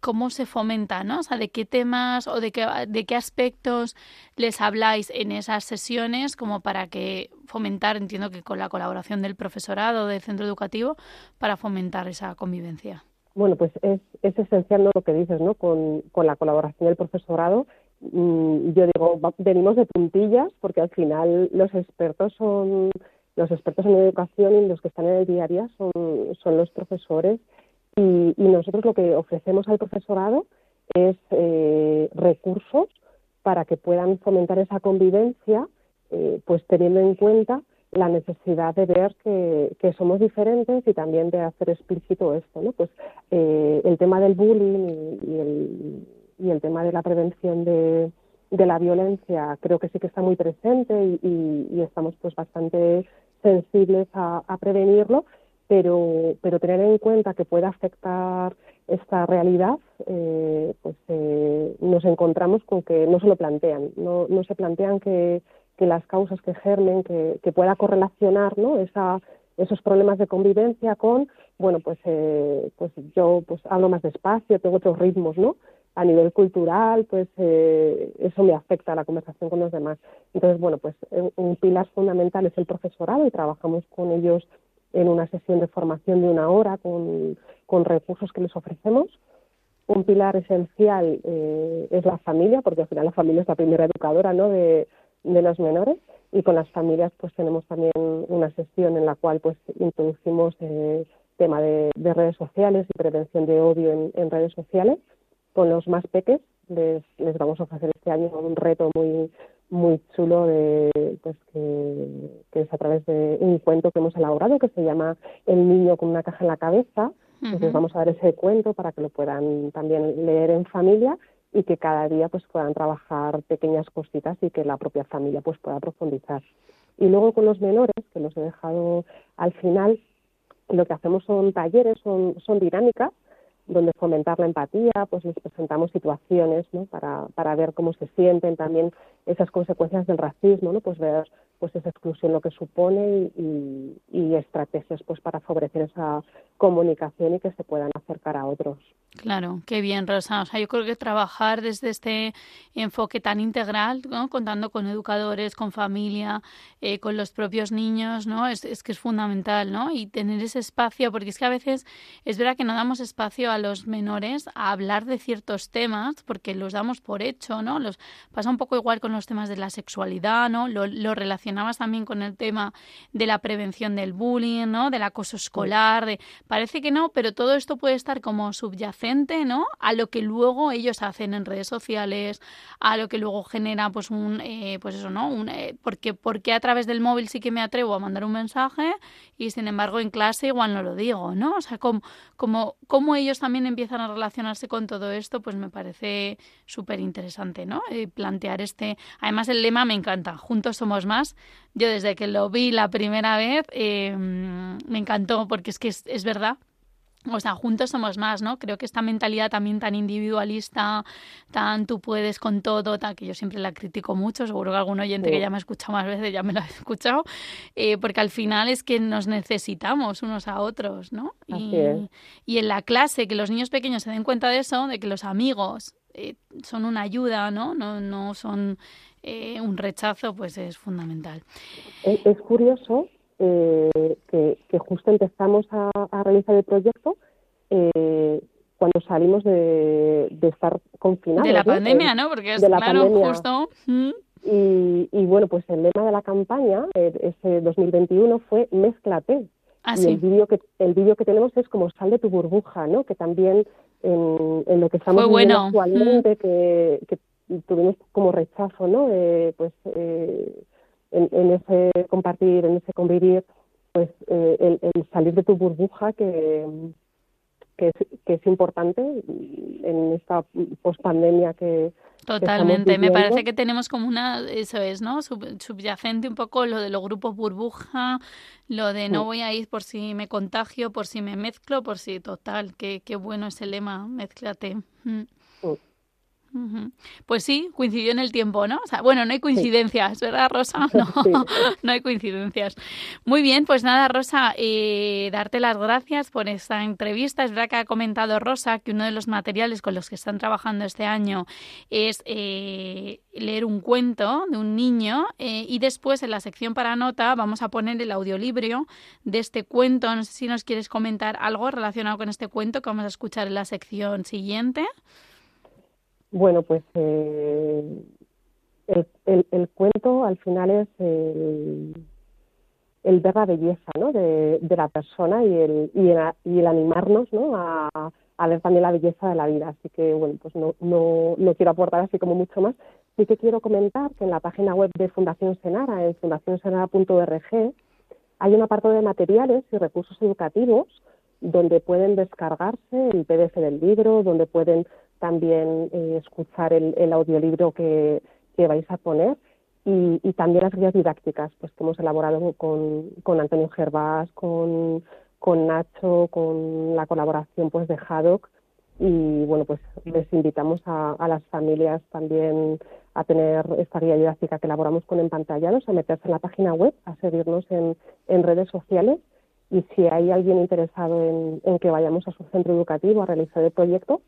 cómo se fomenta, ¿no? O sea, de qué temas o de qué, de qué aspectos les habláis en esas sesiones como para que fomentar, entiendo que con la colaboración del profesorado, del centro educativo, para fomentar esa convivencia. Bueno, pues es, es esencial lo que dices, ¿no? Con, con la colaboración del profesorado. Mm, yo digo, venimos de puntillas porque al final los expertos son los expertos en educación y los que están en el día a día son, son los profesores y, nosotros lo que ofrecemos al profesorado es eh, recursos para que puedan fomentar esa convivencia, eh, pues teniendo en cuenta la necesidad de ver que, que, somos diferentes y también de hacer explícito esto, ¿no? Pues eh, el tema del bullying y, el, y, el, tema de la prevención de, la violencia creo que sí que está muy presente y, y estamos pues bastante sensibles a, prevenirlo, pero, pero tener en cuenta que puede afectar esta realidad, eh, pues eh, nos encontramos con que no se lo plantean, no, no se plantean que que las causas que germen, que, que pueda correlacionar ¿no? Esa, esos problemas de convivencia con, bueno, pues, eh, pues yo pues hablo más despacio, tengo otros ritmos, ¿no? A nivel cultural, pues eh, eso me afecta a la conversación con los demás. Entonces, bueno, pues un pilar fundamental es el profesorado y trabajamos con ellos en una sesión de formación de una hora con, con recursos que les ofrecemos. Un pilar esencial eh, es la familia, porque al final la familia es la primera educadora ¿no? de, de los menores y con las familias pues tenemos también una sesión en la cual pues introducimos eh, tema de, redes sociales y prevención de odio en, redes sociales con los más peques les, les vamos a ofrecer este año un reto muy muy chulo de pues que, que, es a través de un cuento que hemos elaborado que se llama El niño con una caja en la cabeza entonces vamos a dar ese cuento para que lo puedan también leer en familia y que cada día pues puedan trabajar pequeñas cositas y que la propia familia pues pueda profundizar. Y luego con los menores, que los he dejado al final, lo que hacemos son talleres, son, son dinámicas, donde fomentar la empatía, pues les presentamos situaciones, ¿no? Para, para ver cómo se sienten también esas consecuencias del racismo, ¿no? Pues ver pues esa exclusión lo que supone y, y, estrategias pues para favorecer esa comunicación y que se puedan acercar a otros. Claro, qué bien, Rosa. O sea, yo creo que trabajar desde este enfoque tan integral, ¿no? contando con educadores, con familia, eh, con los propios niños, ¿no? Es, es, que es fundamental, ¿no? Y tener ese espacio, porque es que a veces es verdad que no damos espacio a los menores a hablar de ciertos temas, porque los damos por hecho, ¿no? Los pasa un poco igual con los temas de la sexualidad, ¿no? Lo, relacionabas también con el tema de la prevención del bullying, ¿no? Del acoso escolar, parece que no, pero todo esto puede estar como subyacente ¿no? A lo que luego ellos hacen en redes sociales, a lo que luego genera, pues, un, eh, pues eso, ¿no? Un, eh, porque, porque a través del móvil sí que me atrevo a mandar un mensaje y, sin embargo, en clase igual no lo digo, ¿no? O sea, como, como, como ellos también empiezan a relacionarse con todo esto, pues me parece súper interesante, ¿no? Eh, plantear este... Además, el lema me encanta, juntos somos más. Yo desde que lo vi la primera vez me encantó porque es que es verdad o sea, juntos somos más, ¿no? Creo que esta mentalidad también tan individualista, tan tú puedes con todo, tan, que yo siempre la critico mucho, seguro que algún oyente que ya me ha escuchado más veces ya me lo ha escuchado, eh, porque al final es que nos necesitamos unos a otros, ¿no? Y, y, en la clase, que los niños pequeños se den cuenta de eso, de que los amigos eh, son una ayuda, ¿no? No, no son eh, un rechazo, pues es fundamental. es curioso eh, que, justo empezamos a, realizar el proyecto eh, cuando salimos de, estar confinados. De la pandemia, ¿no? Porque es de la pandemia. justo. Y, bueno, pues el lema de la campaña, eh, ese 2021, fue Mézclate. Ah, y el vídeo que el vídeo que tenemos es como sal de tu burbuja, ¿no? Que también en, lo que estamos viviendo actualmente, que, que, tuvimos como rechazo, ¿no? pues eh, en, ese compartir, en ese convivir, pues eh, el, salir de tu burbuja que, que, es, importante en esta pospandemia que, Totalmente, me parece que tenemos como una, eso es, ¿no? subyacente un poco lo de los grupos burbuja, lo de no voy a ir por si me contagio, por si me mezclo, por si total, qué, qué bueno ese lema, mezclate. Mm. Pues sí, coincidió en el tiempo, ¿no? O sea, bueno, no hay coincidencias, ¿verdad, Rosa? No, no hay coincidencias. Muy bien, pues nada, Rosa, eh, darte las gracias por esta entrevista. Es verdad que ha comentado Rosa que uno de los materiales con los que están trabajando este año es eh, leer un cuento de un niño eh, y después en la sección para nota vamos a poner el audiolibro de este cuento. No sé si nos quieres comentar algo relacionado con este cuento que vamos a escuchar en la sección siguiente. Bueno, pues eh, el, cuento al final es el, ver la belleza ¿no? de, la persona y el, y el, animarnos ¿no? a, ver también la belleza de la vida. Así que, bueno, pues no, no, no quiero aportar así como mucho más. Sí que quiero comentar que en la página web de Fundación Senara, en fundacionsenara.org, Hay un apartado de materiales y recursos educativos donde pueden descargarse el PDF del libro, donde pueden también eh, escuchar el, audiolibro que, vais a poner. Y, también las guías didácticas pues, que hemos elaborado con, con Antonio Gervás, con, con Nacho, con la colaboración pues, de Haddock. Y bueno, pues les invitamos a, las familias también a tener esta guía didáctica que elaboramos con empantallados, a meterse en la página web, a seguirnos en, en redes sociales. Y si hay alguien interesado en, en, que vayamos a su centro educativo a realizar el proyecto,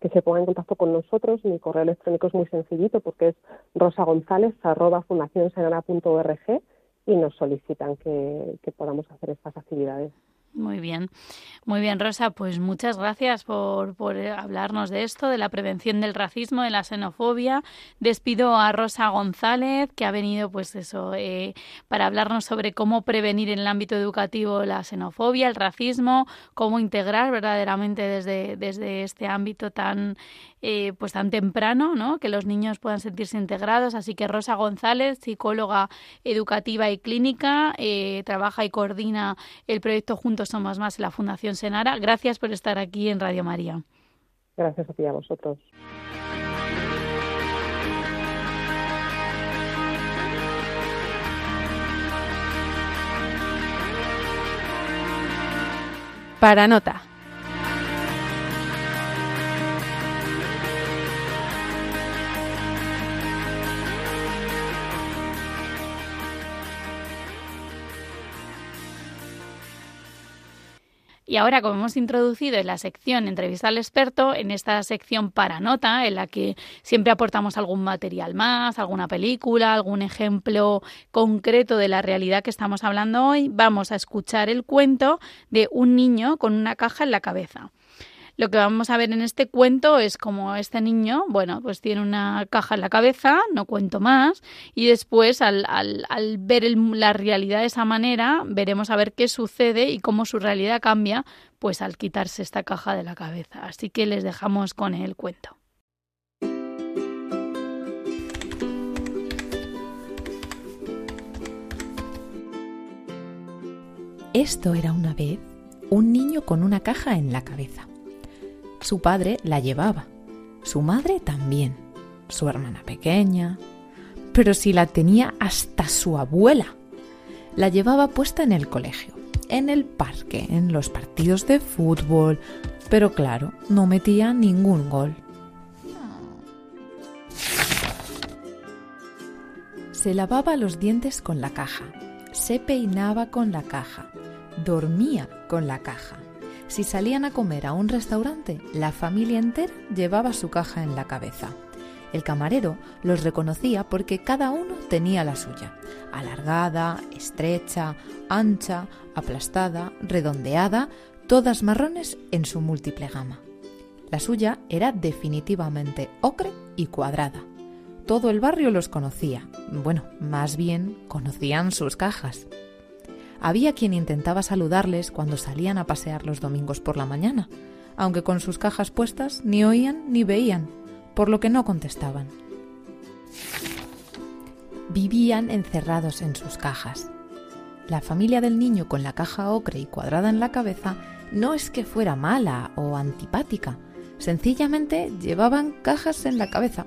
que se ponga en contacto con nosotros. Mi correo electrónico es muy sencillito porque es rosagonzález.fundacionsenara.org y nos solicitan que podamos hacer estas actividades. Muy bien, muy bien, Rosa. Pues muchas gracias por, por, hablarnos de esto, de la prevención del racismo, de la xenofobia. Despido a Rosa González, que ha venido, pues eso, eh, para hablarnos sobre cómo prevenir en el ámbito educativo la xenofobia, el racismo, cómo integrar verdaderamente desde, desde este ámbito tan eh, pues tan temprano, ¿no? Que los niños puedan sentirse integrados. Así que Rosa González, psicóloga educativa y clínica, eh, trabaja y coordina el proyecto Juntos Somos Más en la Fundación Senara. Gracias por estar aquí en Radio María. Gracias a ti a vosotros. Para nota. Y ahora, como hemos introducido en la sección Entrevista al experto, en esta sección para nota, en la que siempre aportamos algún material más, alguna película, algún ejemplo concreto de la realidad que estamos hablando hoy, vamos a escuchar el cuento de un niño con una caja en la cabeza. Lo que vamos a ver en este cuento es como este niño, bueno, pues tiene una caja en la cabeza, no cuento más, y después al, al, ver la realidad de esa manera, veremos a ver qué sucede y cómo su realidad cambia, pues al quitarse esta caja de la cabeza. Así que les dejamos con el cuento. Esto era una vez un niño con una caja en la cabeza. Su padre la llevaba, su madre también, su hermana pequeña, pero si la tenía hasta su abuela. La llevaba puesta en el colegio, en el parque, en los partidos de fútbol, pero claro, no metía ningún gol. Se lavaba los dientes con la caja, se peinaba con la caja, dormía con la caja. Si salían a comer a un restaurante, la familia entera llevaba su caja en la cabeza. El camarero los reconocía porque cada uno tenía la suya, alargada, estrecha, ancha, aplastada, redondeada, todas marrones en su múltiple gama. La suya era definitivamente ocre y cuadrada. Todo el barrio los conocía, bueno, más bien conocían sus cajas. Había quien intentaba saludarles cuando salían a pasear los domingos por la mañana, aunque con sus cajas puestas ni oían ni veían, por lo que no contestaban. Vivían encerrados en sus cajas. La familia del niño con la caja ocre y cuadrada en la cabeza no es que fuera mala o antipática, sencillamente llevaban cajas en la cabeza.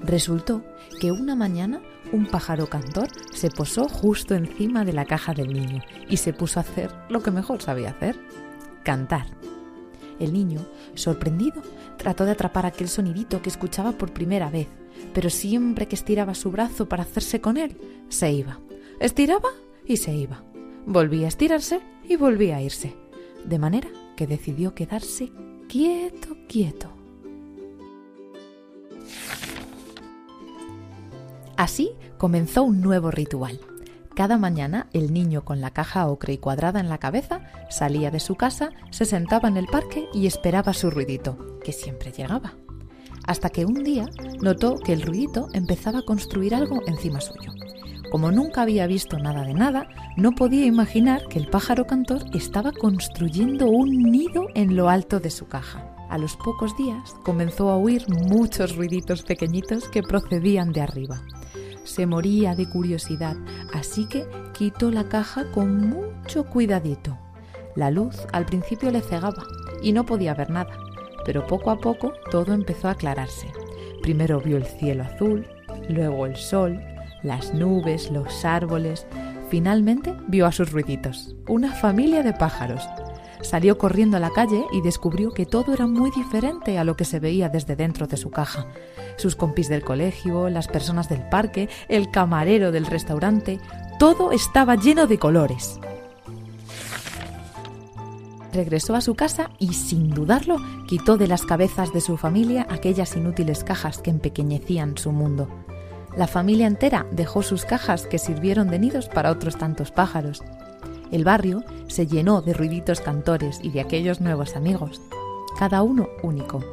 Resultó que una mañana un pájaro cantor se posó justo encima de la caja del niño y se puso a hacer lo que mejor sabía hacer, cantar. El niño, sorprendido, trató de atrapar aquel sonidito que escuchaba por primera vez, pero siempre que estiraba su brazo para hacerse con él, se iba. Estiraba y se iba. Volvía a estirarse y volvía a irse. De manera que decidió quedarse quieto, quieto. Así comenzó un nuevo ritual. Cada mañana el niño con la caja ocre y cuadrada en la cabeza salía de su casa, se sentaba en el parque y esperaba su ruidito, que siempre llegaba. Hasta que un día notó que el ruidito empezaba a construir algo encima suyo. Como nunca había visto nada de nada, no podía imaginar que el pájaro cantor estaba construyendo un nido en lo alto de su caja. A los pocos días comenzó a oír muchos ruiditos pequeñitos que procedían de arriba. Se moría de curiosidad, así que quitó la caja con mucho cuidadito. La luz al principio le cegaba y no podía ver nada, pero poco a poco todo empezó a aclararse. Primero vio el cielo azul, luego el sol, las nubes, los árboles. Finalmente vio a sus ruiditos, una familia de pájaros. Salió corriendo a la calle y descubrió que todo era muy diferente a lo que se veía desde dentro de su caja. Sus compis del colegio, las personas del parque, el camarero del restaurante, todo estaba lleno de colores. Regresó a su casa y, sin dudarlo, quitó de las cabezas de su familia aquellas inútiles cajas que empequeñecían su mundo. La familia entera dejó sus cajas que sirvieron de nidos para otros tantos pájaros. El barrio se llenó de ruiditos cantores y de aquellos nuevos amigos, cada uno único,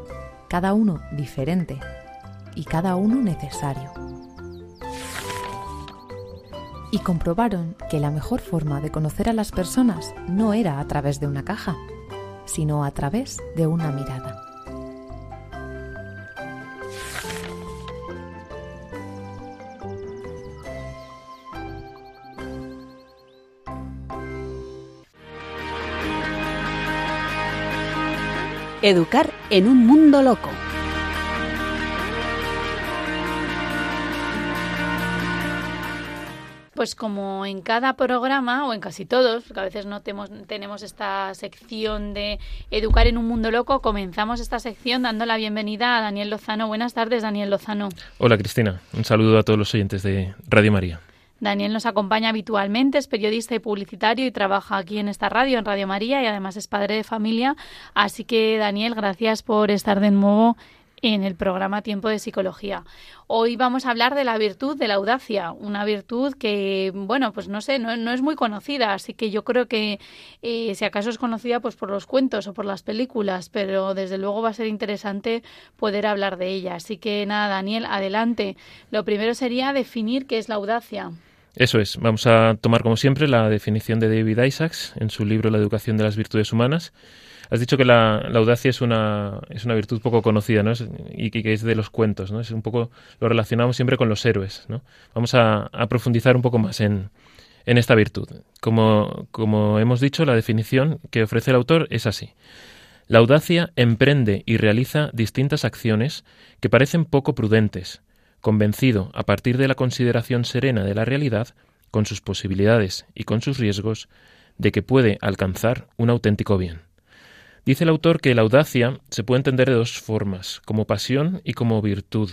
cada uno diferente y cada uno necesario. Y comprobaron que la mejor forma de conocer a las personas no era a través de una caja, sino a través de una mirada. Educar en un mundo loco. Pues como en cada programa, o en casi todos, porque a veces no tenemos, tenemos esta sección de Educar en un Mundo Loco, comenzamos esta sección dando la bienvenida a Daniel Lozano. Buenas tardes, Daniel Lozano. Hola, Cristina. Un saludo a todos los oyentes de Radio María. Daniel nos acompaña habitualmente, es periodista y publicitario y trabaja aquí en esta radio, en Radio María, y además es padre de familia. Así que, Daniel, gracias por estar de nuevo en el programa Tiempo de Psicología. Hoy vamos a hablar de la virtud de la audacia, una virtud que, bueno, pues no sé, no, es muy conocida, así que yo creo que eh, si acaso es conocida pues por los cuentos o por las películas, pero desde luego va a ser interesante poder hablar de ella. Así que nada, Daniel, adelante. Lo primero sería definir qué es la audacia. Eso es, vamos a tomar como siempre la definición de David Isaacs en su libro La educación de las virtudes humanas Has dicho que la, audacia es una, es una virtud poco conocida, ¿no? y que, es de los cuentos, ¿no? Es un poco, lo relacionamos siempre con los héroes, ¿no? Vamos a, profundizar un poco más en, en esta virtud. Como, como hemos dicho, la definición que ofrece el autor es así. La audacia emprende y realiza distintas acciones que parecen poco prudentes, convencido, a partir de la consideración serena de la realidad, con sus posibilidades y con sus riesgos, de que puede alcanzar un auténtico bien. Dice el autor que la audacia se puede entender de dos formas, como pasión y como virtud.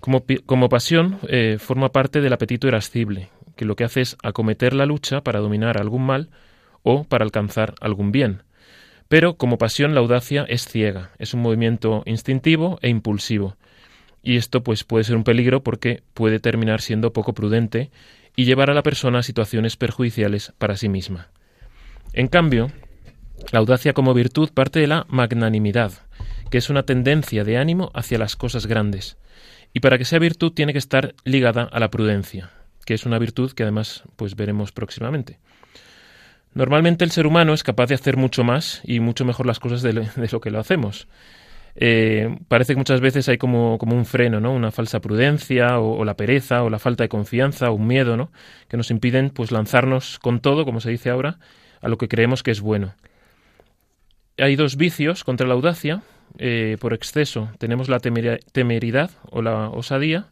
Como, como pasión eh, forma parte del apetito irascible, que lo que hace es acometer la lucha para dominar algún mal o para alcanzar algún bien. Pero como pasión la audacia es ciega, es un movimiento instintivo e impulsivo. Y esto pues puede ser un peligro porque puede terminar siendo poco prudente y llevar a la persona a situaciones perjudiciales para sí misma. En cambio, la audacia como virtud parte de la magnanimidad, que es una tendencia de ánimo hacia las cosas grandes. Y para que sea virtud tiene que estar ligada a la prudencia, que es una virtud que además pues veremos próximamente. Normalmente el ser humano es capaz de hacer mucho más y mucho mejor las cosas de lo, que lo hacemos. Eh, parece que muchas veces hay como, como, un freno, ¿no? Una falsa prudencia o, la pereza o la falta de confianza o un miedo, ¿no? Que nos impiden pues lanzarnos con todo, como se dice ahora, a lo que creemos que es bueno hay dos vicios contra la audacia. Eh, por exceso tenemos la temeridad o la osadía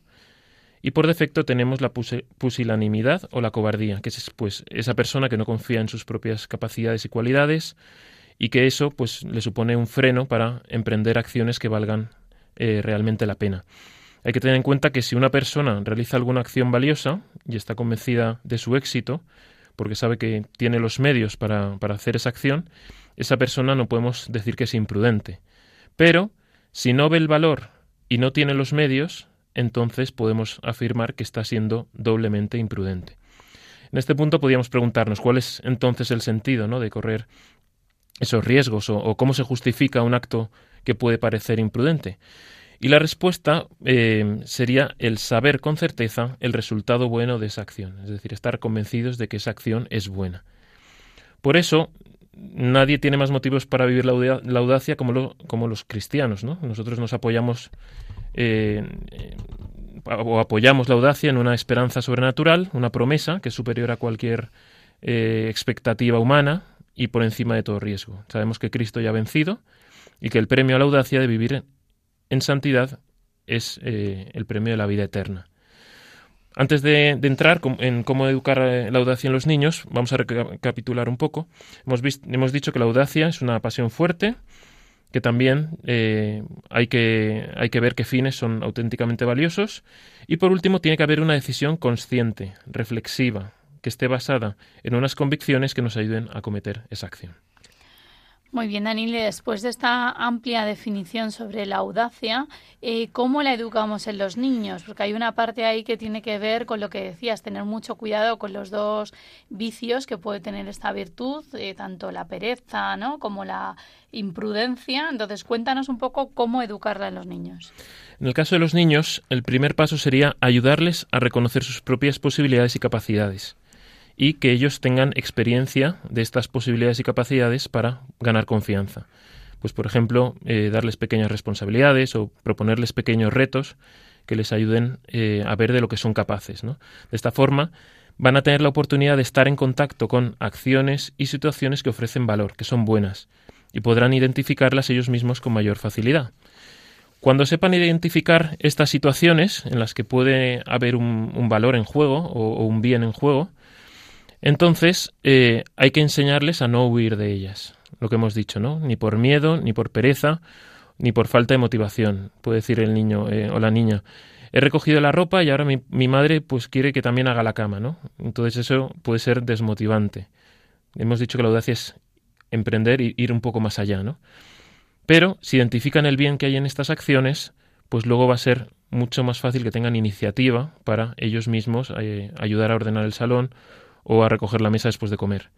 y por defecto tenemos la pusilanimidad o la cobardía, que es pues esa persona que no confía en sus propias capacidades y cualidades y que eso pues le supone un freno para emprender acciones que valgan eh, realmente la pena. Hay que tener en cuenta que si una persona realiza alguna acción valiosa y está convencida de su éxito, porque sabe que tiene los medios para, para hacer esa acción, esa persona no podemos decir que es imprudente. Pero si no ve el valor y no tiene los medios, entonces podemos afirmar que está siendo doblemente imprudente. En este punto podríamos preguntarnos cuál es entonces el sentido ¿no? de correr esos riesgos o, cómo se justifica un acto que puede parecer imprudente. Y la respuesta eh, sería el saber con certeza el resultado bueno de esa acción, es decir, estar convencidos de que esa acción es buena. Por eso, nadie tiene más motivos para vivir la, audacia como, como los cristianos. ¿no? Nosotros nos apoyamos eh, o apoyamos la audacia en una esperanza sobrenatural, una promesa que es superior a cualquier eh, expectativa humana y por encima de todo riesgo. Sabemos que Cristo ya ha vencido y que el premio a la audacia de vivir en santidad es eh, el premio de la vida eterna. Antes de, entrar en cómo educar la audacia en los niños, vamos a recapitular un poco. Hemos, hemos dicho que la audacia es una pasión fuerte, que también eh, hay, que, hay que ver qué fines son auténticamente valiosos. Y por último, tiene que haber una decisión consciente, reflexiva, que esté basada en unas convicciones que nos ayuden a cometer esa acción. Muy bien, Daniel, después de esta amplia definición sobre la audacia, eh, ¿cómo la educamos en los niños? Porque hay una parte ahí que tiene que ver con lo que decías, tener mucho cuidado con los dos vicios que puede tener esta virtud, eh, tanto la pereza ¿no? como la imprudencia. Entonces, cuéntanos un poco cómo educarla en los niños. En el caso de los niños, el primer paso sería ayudarles a reconocer sus propias posibilidades y capacidades y que ellos tengan experiencia de estas posibilidades y capacidades para ganar confianza. Pues, por ejemplo, eh, darles pequeñas responsabilidades o proponerles pequeños retos que les ayuden eh, a ver de lo que son capaces. De esta forma, van a tener la oportunidad de estar en contacto con acciones y situaciones que ofrecen valor, que son buenas, y podrán identificarlas ellos mismos con mayor facilidad. Cuando sepan identificar estas situaciones en las que puede haber un, valor en juego o, un bien en juego, entonces, eh, hay que enseñarles a no huir de ellas, lo que hemos dicho, ¿no? Ni por miedo, ni por pereza, ni por falta de motivación, puede decir el niño eh, o la niña. He recogido la ropa y ahora mi, madre pues quiere que también haga la cama, ¿no? Entonces eso puede ser desmotivante. Hemos dicho que la audacia es emprender y ir un poco más allá, ¿no? Pero si identifican el bien que hay en estas acciones, pues luego va a ser mucho más fácil que tengan iniciativa para ellos mismos eh, ayudar a ordenar el salón o a recoger la mesa después de comer.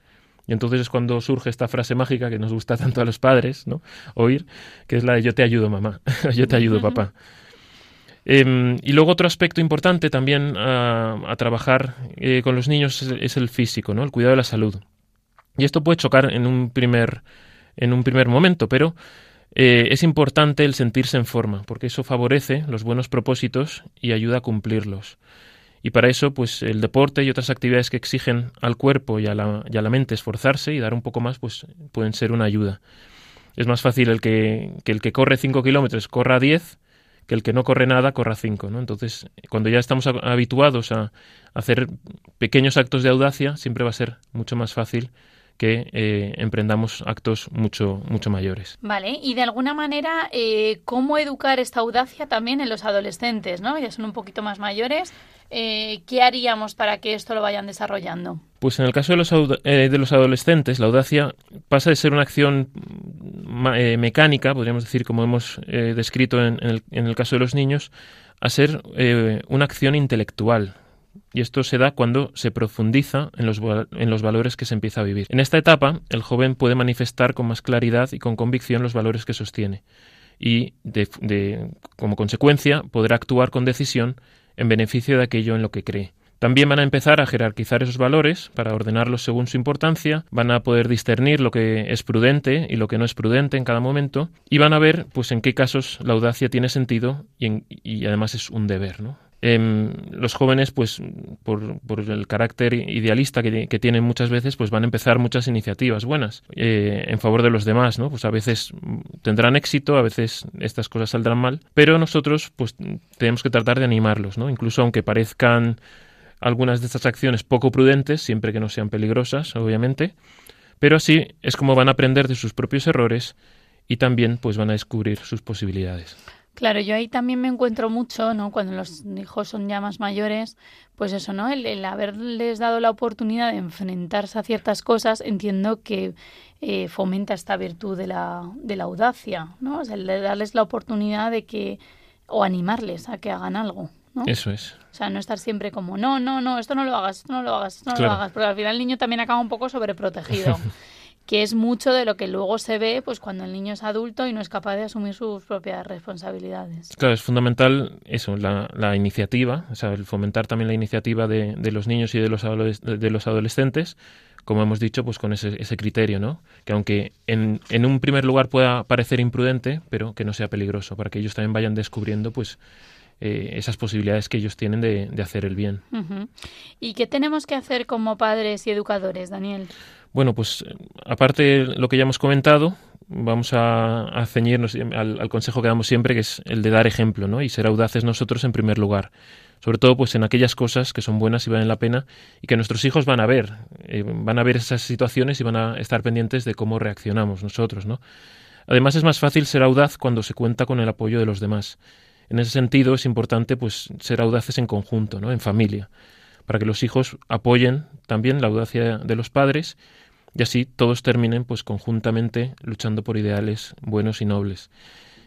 Y entonces es cuando surge esta frase mágica que nos gusta tanto a los padres ¿no? oír, que es la de yo te ayudo mamá, yo te ayudo papá. Em, y luego otro aspecto importante también a, trabajar eh, con los niños es, el físico, ¿no? el cuidado de la salud. Y esto puede chocar en un primer, en un primer momento, pero eh, es importante el sentirse en forma, porque eso favorece los buenos propósitos y ayuda a cumplirlos. Y para eso, pues el deporte y otras actividades que exigen al cuerpo y a la, y a la mente esforzarse y dar un poco más, pues pueden ser una ayuda. Es más fácil el que, el que corre 5 kilómetros corra 10 que el que no corre nada corra 5. ¿no? Entonces, cuando ya estamos habituados a hacer pequeños actos de audacia, siempre va a ser mucho más fácil que eh, emprendamos actos mucho, mucho mayores. Vale, y de alguna manera, eh, ¿cómo educar esta audacia también en los adolescentes? ¿no? Ya son un poquito más mayores. Eh, ¿Qué haríamos para que esto lo vayan desarrollando? Pues en el caso de los, de los adolescentes, la audacia pasa de ser una acción mecánica, podríamos decir, como hemos descrito en, el, en, el, caso de los niños, a ser una acción intelectual, y esto se da cuando se profundiza en los, en los, valores que se empieza a vivir. En esta etapa, el joven puede manifestar con más claridad y con convicción los valores que sostiene y, como consecuencia, podrá actuar con decisión en beneficio de aquello en lo que cree. También van a empezar a jerarquizar esos valores para ordenarlos según su importancia, van a poder discernir lo que es prudente y lo que no es prudente en cada momento y van a ver pues en qué casos la audacia tiene sentido y, y además es un deber, ¿no? Em, los jóvenes, pues por, el carácter idealista que, que, tienen muchas veces, pues van a empezar muchas iniciativas buenas eh, en favor de los demás, ¿no? Pues a veces tendrán éxito, a veces estas cosas saldrán mal, pero nosotros, pues tenemos que tratar de animarlos, ¿no? Incluso aunque parezcan algunas de estas acciones poco prudentes, siempre que no sean peligrosas, obviamente, pero así es como van a aprender de sus propios errores y también pues van a descubrir sus posibilidades. Claro, yo ahí también me encuentro mucho, ¿no? Cuando los hijos son ya más mayores, pues eso, ¿no? El, haberles dado la oportunidad de enfrentarse a ciertas cosas, entiendo que eh, fomenta esta virtud de la, de la audacia, ¿no? O sea, el de darles la oportunidad de que, o animarles a que hagan algo, ¿no? Eso es. O sea, no estar siempre como, no, no, no, esto no lo hagas, esto no lo hagas, esto no lo hagas, porque al final el niño también acaba un poco sobreprotegido. que es mucho de lo que luego se ve pues cuando el niño es adulto y no es capaz de asumir sus propias responsabilidades. Claro, es fundamental eso, la, la iniciativa, o sea, el fomentar también la iniciativa de, de los niños y de los, de los adolescentes, como hemos dicho, pues con ese, ese criterio, ¿no? Que aunque en, en, un primer lugar pueda parecer imprudente, pero que no sea peligroso, para que ellos también vayan descubriendo, pues, eh, esas posibilidades que ellos tienen de, hacer el bien. ¿Y qué tenemos que hacer como padres y educadores, Daniel? Bueno, pues aparte de lo que ya hemos comentado, vamos a, ceñirnos al, al, consejo que damos siempre, que es el de dar ejemplo, ¿no? Y ser audaces nosotros en primer lugar sobre todo pues en aquellas cosas que son buenas y valen la pena y que nuestros hijos van a ver, eh, van a ver esas situaciones y van a estar pendientes de cómo reaccionamos nosotros, ¿no? Además es más fácil ser audaz cuando se cuenta con el apoyo de los demás. En ese sentido es importante pues ser audaces en conjunto, ¿no? En familia, para que los hijos apoyen también la audacia de los padres y así todos terminen pues conjuntamente luchando por ideales buenos y nobles.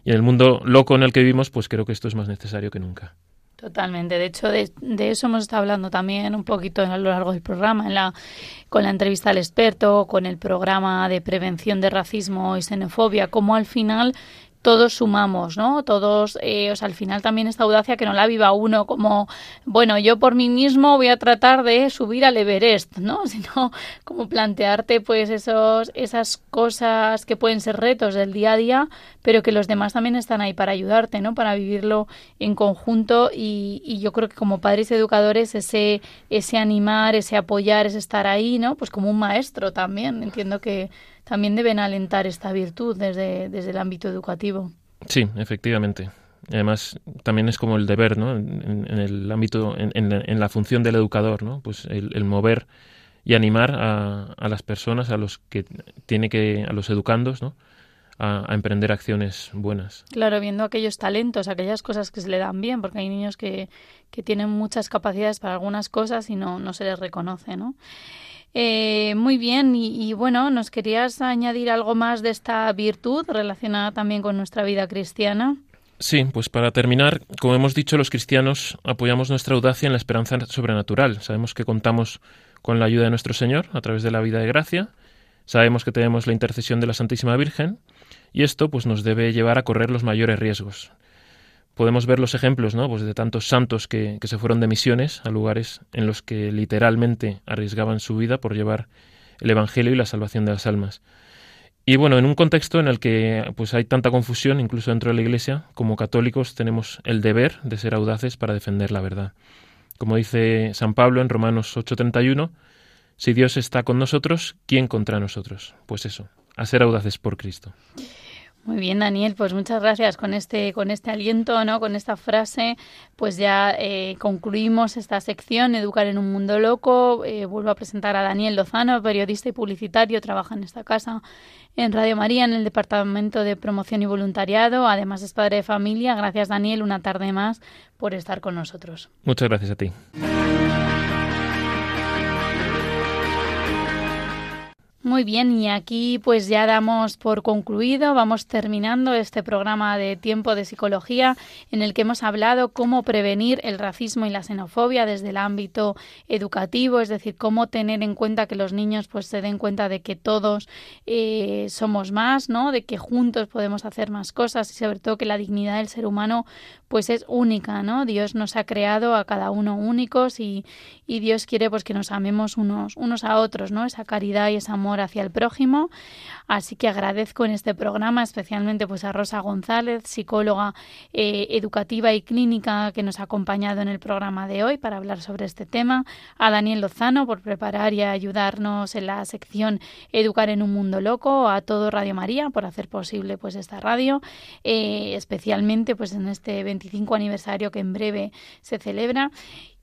Y en el mundo loco en el que vivimos, pues creo que esto es más necesario que nunca. Totalmente. De hecho, de, eso hemos estado hablando también un poquito a lo largo del programa, en la, con la entrevista al experto, con el programa de prevención de racismo y xenofobia, como al final todos sumamos, ¿no? Todos, eh, o sea, al final también esta audacia que no la viva uno como, bueno, yo por mí mismo voy a tratar de subir al Everest, ¿no? Sino como plantearte pues esos, esas cosas que pueden ser retos del día a día, pero que los demás también están ahí para ayudarte, ¿no? Para vivirlo en conjunto y, y yo creo que como padres educadores ese, ese animar, ese apoyar, ese estar ahí, ¿no? Pues como un maestro también, entiendo que también deben alentar esta virtud desde, desde el ámbito educativo. Sí, efectivamente. Además, también es como el deber, ¿no? En, el ámbito, en, en, la función del educador, ¿no? Pues el, mover y animar a, a, las personas, a los que tiene que, a los educandos, ¿no? A, a, emprender acciones buenas. Claro, viendo aquellos talentos, aquellas cosas que se le dan bien, porque hay niños que, que tienen muchas capacidades para algunas cosas y no, no se les reconoce, ¿no? Eh, muy bien, y, bueno, ¿nos querías añadir algo más de esta virtud relacionada también con nuestra vida cristiana? Sí, pues para terminar, como hemos dicho, los cristianos apoyamos nuestra audacia en la esperanza sobrenatural. Sabemos que contamos con la ayuda de nuestro Señor a través de la vida de gracia, sabemos que tenemos la intercesión de la Santísima Virgen, y esto pues nos debe llevar a correr los mayores riesgos podemos ver los ejemplos ¿no? pues de tantos santos que, que, se fueron de misiones a lugares en los que literalmente arriesgaban su vida por llevar el Evangelio y la salvación de las almas. Y bueno, en un contexto en el que pues hay tanta confusión, incluso dentro de la Iglesia, como católicos tenemos el deber de ser audaces para defender la verdad. Como dice San Pablo en Romanos 8:31, si Dios está con nosotros, ¿quién contra nosotros? Pues eso, a ser audaces por Cristo. Muy bien, Daniel, pues muchas gracias con este, con este aliento, ¿no? Con esta frase, pues ya eh, concluimos esta sección, Educar en un mundo loco. Eh, vuelvo a presentar a Daniel Lozano, periodista y publicitario, trabaja en esta casa en Radio María, en el Departamento de Promoción y Voluntariado. Además es padre de familia. Gracias, Daniel, una tarde más por estar con nosotros. Muchas gracias a ti. Muy bien, y aquí pues ya damos por concluido, vamos terminando este programa de tiempo de psicología en el que hemos hablado cómo prevenir el racismo y la xenofobia desde el ámbito educativo, es decir, cómo tener en cuenta que los niños pues se den cuenta de que todos eh, somos más, ¿no? De que juntos podemos hacer más cosas y sobre todo que la dignidad del ser humano pues es única, ¿no? Dios nos ha creado a cada uno únicos y, y Dios quiere pues que nos amemos unos, unos a otros, ¿no? Esa caridad y ese amor hacia el prójimo. Así que agradezco en este programa especialmente pues a Rosa González, psicóloga eh, educativa y clínica que nos ha acompañado en el programa de hoy para hablar sobre este tema, a Daniel Lozano por preparar y ayudarnos en la sección Educar en un mundo loco, a todo Radio María por hacer posible pues esta radio, eh, especialmente pues en este 25 aniversario que en breve se celebra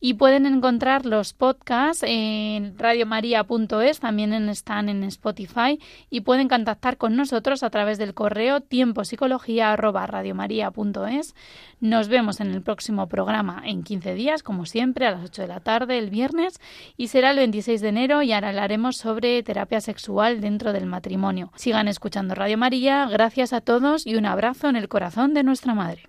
y pueden encontrar los podcasts en radiomaria.es, también están en Spotify y pueden contactar con nosotros a través del correo tiempopsicología@radiomaria.es. Nos vemos en el próximo programa en 15 días, como siempre, a las 8 de la tarde el viernes y será el 26 de enero y hablaremos sobre terapia sexual dentro del matrimonio. Sigan escuchando Radio María, gracias a todos y un abrazo en el corazón de nuestra Madre.